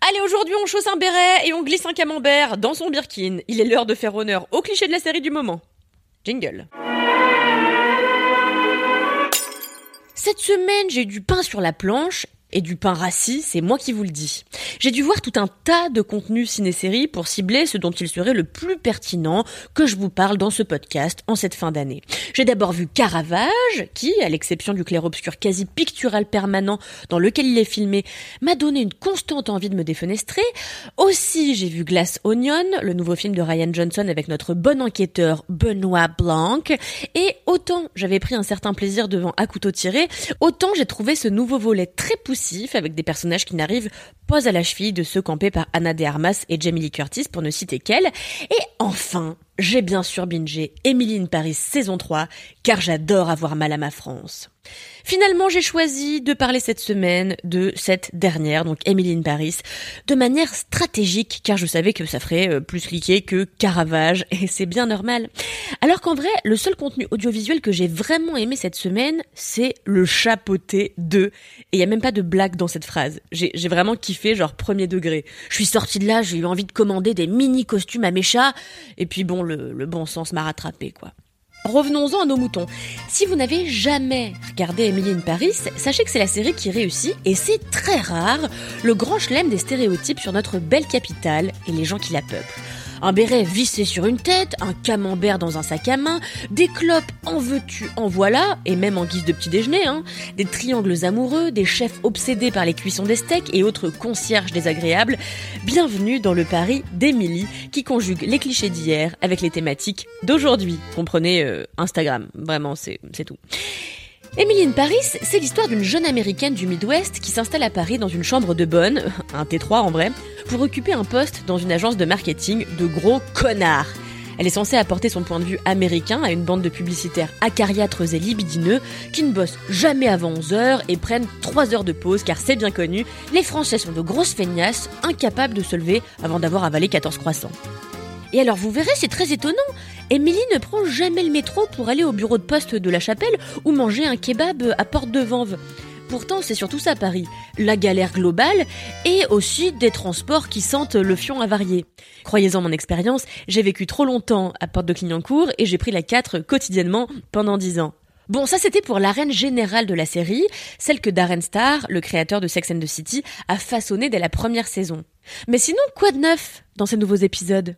Allez, aujourd'hui, on chausse un béret et on glisse un camembert dans son birkin. Il est l'heure de faire honneur au cliché de la série du moment. Jingle. Cette semaine, j'ai du pain sur la planche et du pain rassis, c'est moi qui vous le dis. J'ai dû voir tout un tas de contenus ciné-séries pour cibler ce dont il serait le plus pertinent que je vous parle dans ce podcast en cette fin d'année. J'ai d'abord vu Caravage, qui, à l'exception du clair-obscur quasi pictural permanent dans lequel il est filmé, m'a donné une constante envie de me défenestrer. Aussi, j'ai vu Glass Onion, le nouveau film de Ryan Johnson avec notre bon enquêteur Benoît Blanc. Et autant j'avais pris un certain plaisir devant À couteau tiré, autant j'ai trouvé ce nouveau volet très poussé avec des personnages qui n'arrivent pas à la cheville de ceux campés par Anna de Armas et Jamie Lee Curtis pour ne citer qu'elle. Enfin, j'ai bien sûr bingé Emily Paris saison 3 car j'adore avoir mal à ma France. Finalement, j'ai choisi de parler cette semaine de cette dernière, donc Emily in Paris, de manière stratégique, car je savais que ça ferait euh, plus cliquer que Caravage, et c'est bien normal. Alors qu'en vrai, le seul contenu audiovisuel que j'ai vraiment aimé cette semaine, c'est le chapeauté de. Et il y a même pas de blague dans cette phrase. J'ai vraiment kiffé, genre premier degré. Je suis sortie de là, j'ai eu envie de commander des mini costumes à mes chats, et puis bon, le, bon sens m'a rattrapé, quoi. Revenons-en à nos moutons. Si vous n'avez jamais regardé Emily Paris, sachez que c'est la série qui réussit, et c'est très rare, le grand chelem des stéréotypes sur notre belle capitale et les gens qui la peuplent un béret vissé sur une tête, un camembert dans un sac à main, des clopes en veux-tu, en voilà, et même en guise de petit déjeuner, hein, des triangles amoureux, des chefs obsédés par les cuissons des steaks et autres concierges désagréables. Bienvenue dans le Paris d'Émilie qui conjugue les clichés d'hier avec les thématiques d'aujourd'hui. Comprenez euh, Instagram, vraiment, c'est tout. Emily Paris, c'est l'histoire d'une jeune américaine du Midwest qui s'installe à Paris dans une chambre de bonne, un T3 en vrai, pour occuper un poste dans une agence de marketing de gros connards. Elle est censée apporter son point de vue américain à une bande de publicitaires acariâtres et libidineux qui ne bossent jamais avant 11 heures et prennent 3 heures de pause car c'est bien connu, les Français sont de grosses feignasses, incapables de se lever avant d'avoir avalé 14 croissants. Et alors vous verrez, c'est très étonnant. Émilie ne prend jamais le métro pour aller au bureau de poste de la chapelle ou manger un kebab à Porte de Vanves. Pourtant, c'est surtout ça Paris. La galère globale et aussi des transports qui sentent le fion avarié. Croyez-en mon expérience, j'ai vécu trop longtemps à Porte de Clignancourt et j'ai pris la 4 quotidiennement pendant 10 ans. Bon, ça c'était pour l'arène générale de la série, celle que Darren Star, le créateur de Sex and the City, a façonnée dès la première saison. Mais sinon, quoi de neuf dans ces nouveaux épisodes?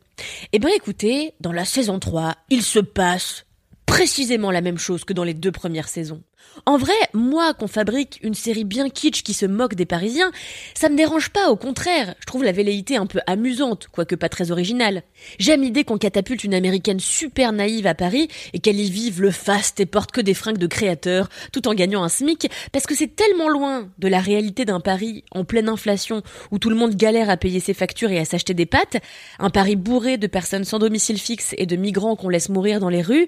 Eh ben écoutez, dans la saison 3, il se passe précisément la même chose que dans les deux premières saisons. En vrai, moi, qu'on fabrique une série bien kitsch qui se moque des Parisiens, ça me dérange pas, au contraire. Je trouve la velléité un peu amusante, quoique pas très originale. J'aime l'idée qu'on catapulte une américaine super naïve à Paris et qu'elle y vive le faste et porte que des fringues de créateurs, tout en gagnant un SMIC, parce que c'est tellement loin de la réalité d'un Paris en pleine inflation où tout le monde galère à payer ses factures et à s'acheter des pâtes, un Paris bourré de personnes sans domicile fixe et de migrants qu'on laisse mourir dans les rues,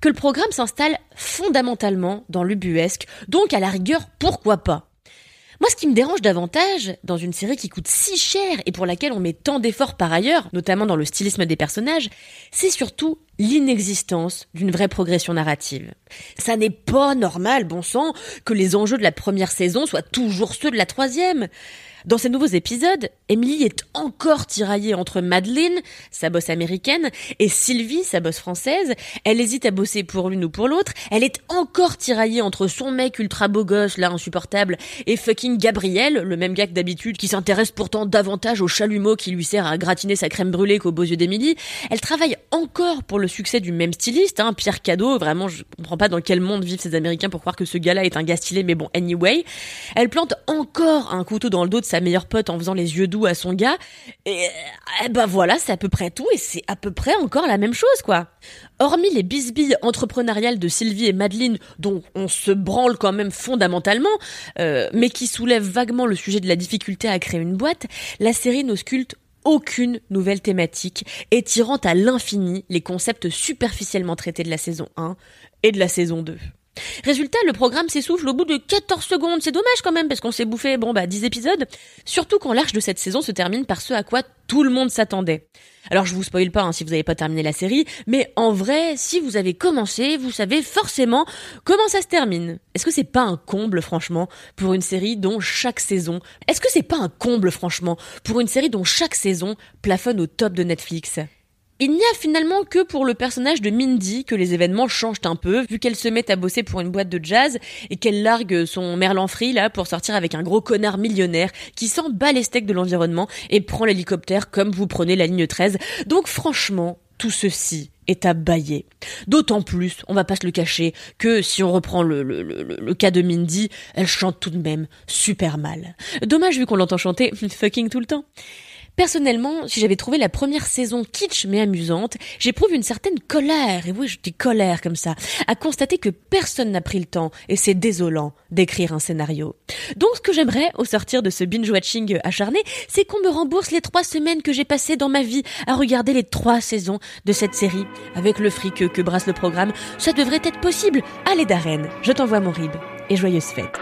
que le programme s'installe fondamentalement dans l'ubuesque, donc à la rigueur, pourquoi pas? Moi, ce qui me dérange davantage, dans une série qui coûte si cher et pour laquelle on met tant d'efforts par ailleurs, notamment dans le stylisme des personnages, c'est surtout l'inexistence d'une vraie progression narrative. Ça n'est pas normal, bon sang, que les enjeux de la première saison soient toujours ceux de la troisième. Dans ces nouveaux épisodes, Emily est encore tiraillée entre Madeleine, sa bosse américaine, et Sylvie, sa bosse française. Elle hésite à bosser pour l'une ou pour l'autre. Elle est encore tiraillée entre son mec ultra beau gosse, là insupportable, et fucking Gabriel, le même gars que d'habitude, qui s'intéresse pourtant davantage au chalumeau qui lui sert à gratiner sa crème brûlée qu'aux beaux yeux d'Emily. Elle travaille encore pour le succès du même styliste, hein, Pierre Cadeau. Vraiment, je comprends pas dans quel monde vivent ces Américains pour croire que ce gars-là est un gars stylé, mais bon, anyway. Elle plante encore un couteau dans le dos de sa meilleure pote en faisant les yeux doux à son gars. Et, eh ben voilà, c'est à peu près tout et c'est à peu près encore la même chose, quoi. Hormis les bisbilles entrepreneuriales de Sylvie et Madeleine, dont on se branle quand même fondamentalement, euh, mais qui soulèvent vaguement le sujet de la difficulté à créer une boîte, la série n'ausculte aucune nouvelle thématique, étirant à l'infini les concepts superficiellement traités de la saison 1 et de la saison 2. Résultat, le programme s'essouffle au bout de 14 secondes. C'est dommage quand même parce qu'on s'est bouffé, bon bah, 10 épisodes. Surtout quand l'arche de cette saison se termine par ce à quoi tout le monde s'attendait. Alors je vous spoil pas hein, si vous n'avez pas terminé la série, mais en vrai, si vous avez commencé, vous savez forcément comment ça se termine. Est-ce que c'est pas un comble franchement pour une série dont chaque saison Est-ce que c'est pas un comble franchement pour une série dont chaque saison plafonne au top de Netflix? Il n'y a finalement que pour le personnage de Mindy que les événements changent un peu, vu qu'elle se met à bosser pour une boîte de jazz et qu'elle largue son Merlan Free là pour sortir avec un gros connard millionnaire qui s'en bat les steaks de l'environnement et prend l'hélicoptère comme vous prenez la ligne 13. Donc franchement, tout ceci est à bailler. D'autant plus, on va pas se le cacher, que si on reprend le, cas de Mindy, elle chante tout de même super mal. Dommage vu qu'on l'entend chanter fucking tout le temps. Personnellement, si j'avais trouvé la première saison kitsch mais amusante, j'éprouve une certaine colère, et oui, je dis colère comme ça, à constater que personne n'a pris le temps, et c'est désolant, d'écrire un scénario. Donc ce que j'aimerais, au sortir de ce binge-watching acharné, c'est qu'on me rembourse les trois semaines que j'ai passées dans ma vie à regarder les trois saisons de cette série. Avec le fric que brasse le programme, ça devrait être possible. Allez Darren, je t'envoie mon rib, et joyeuse fête.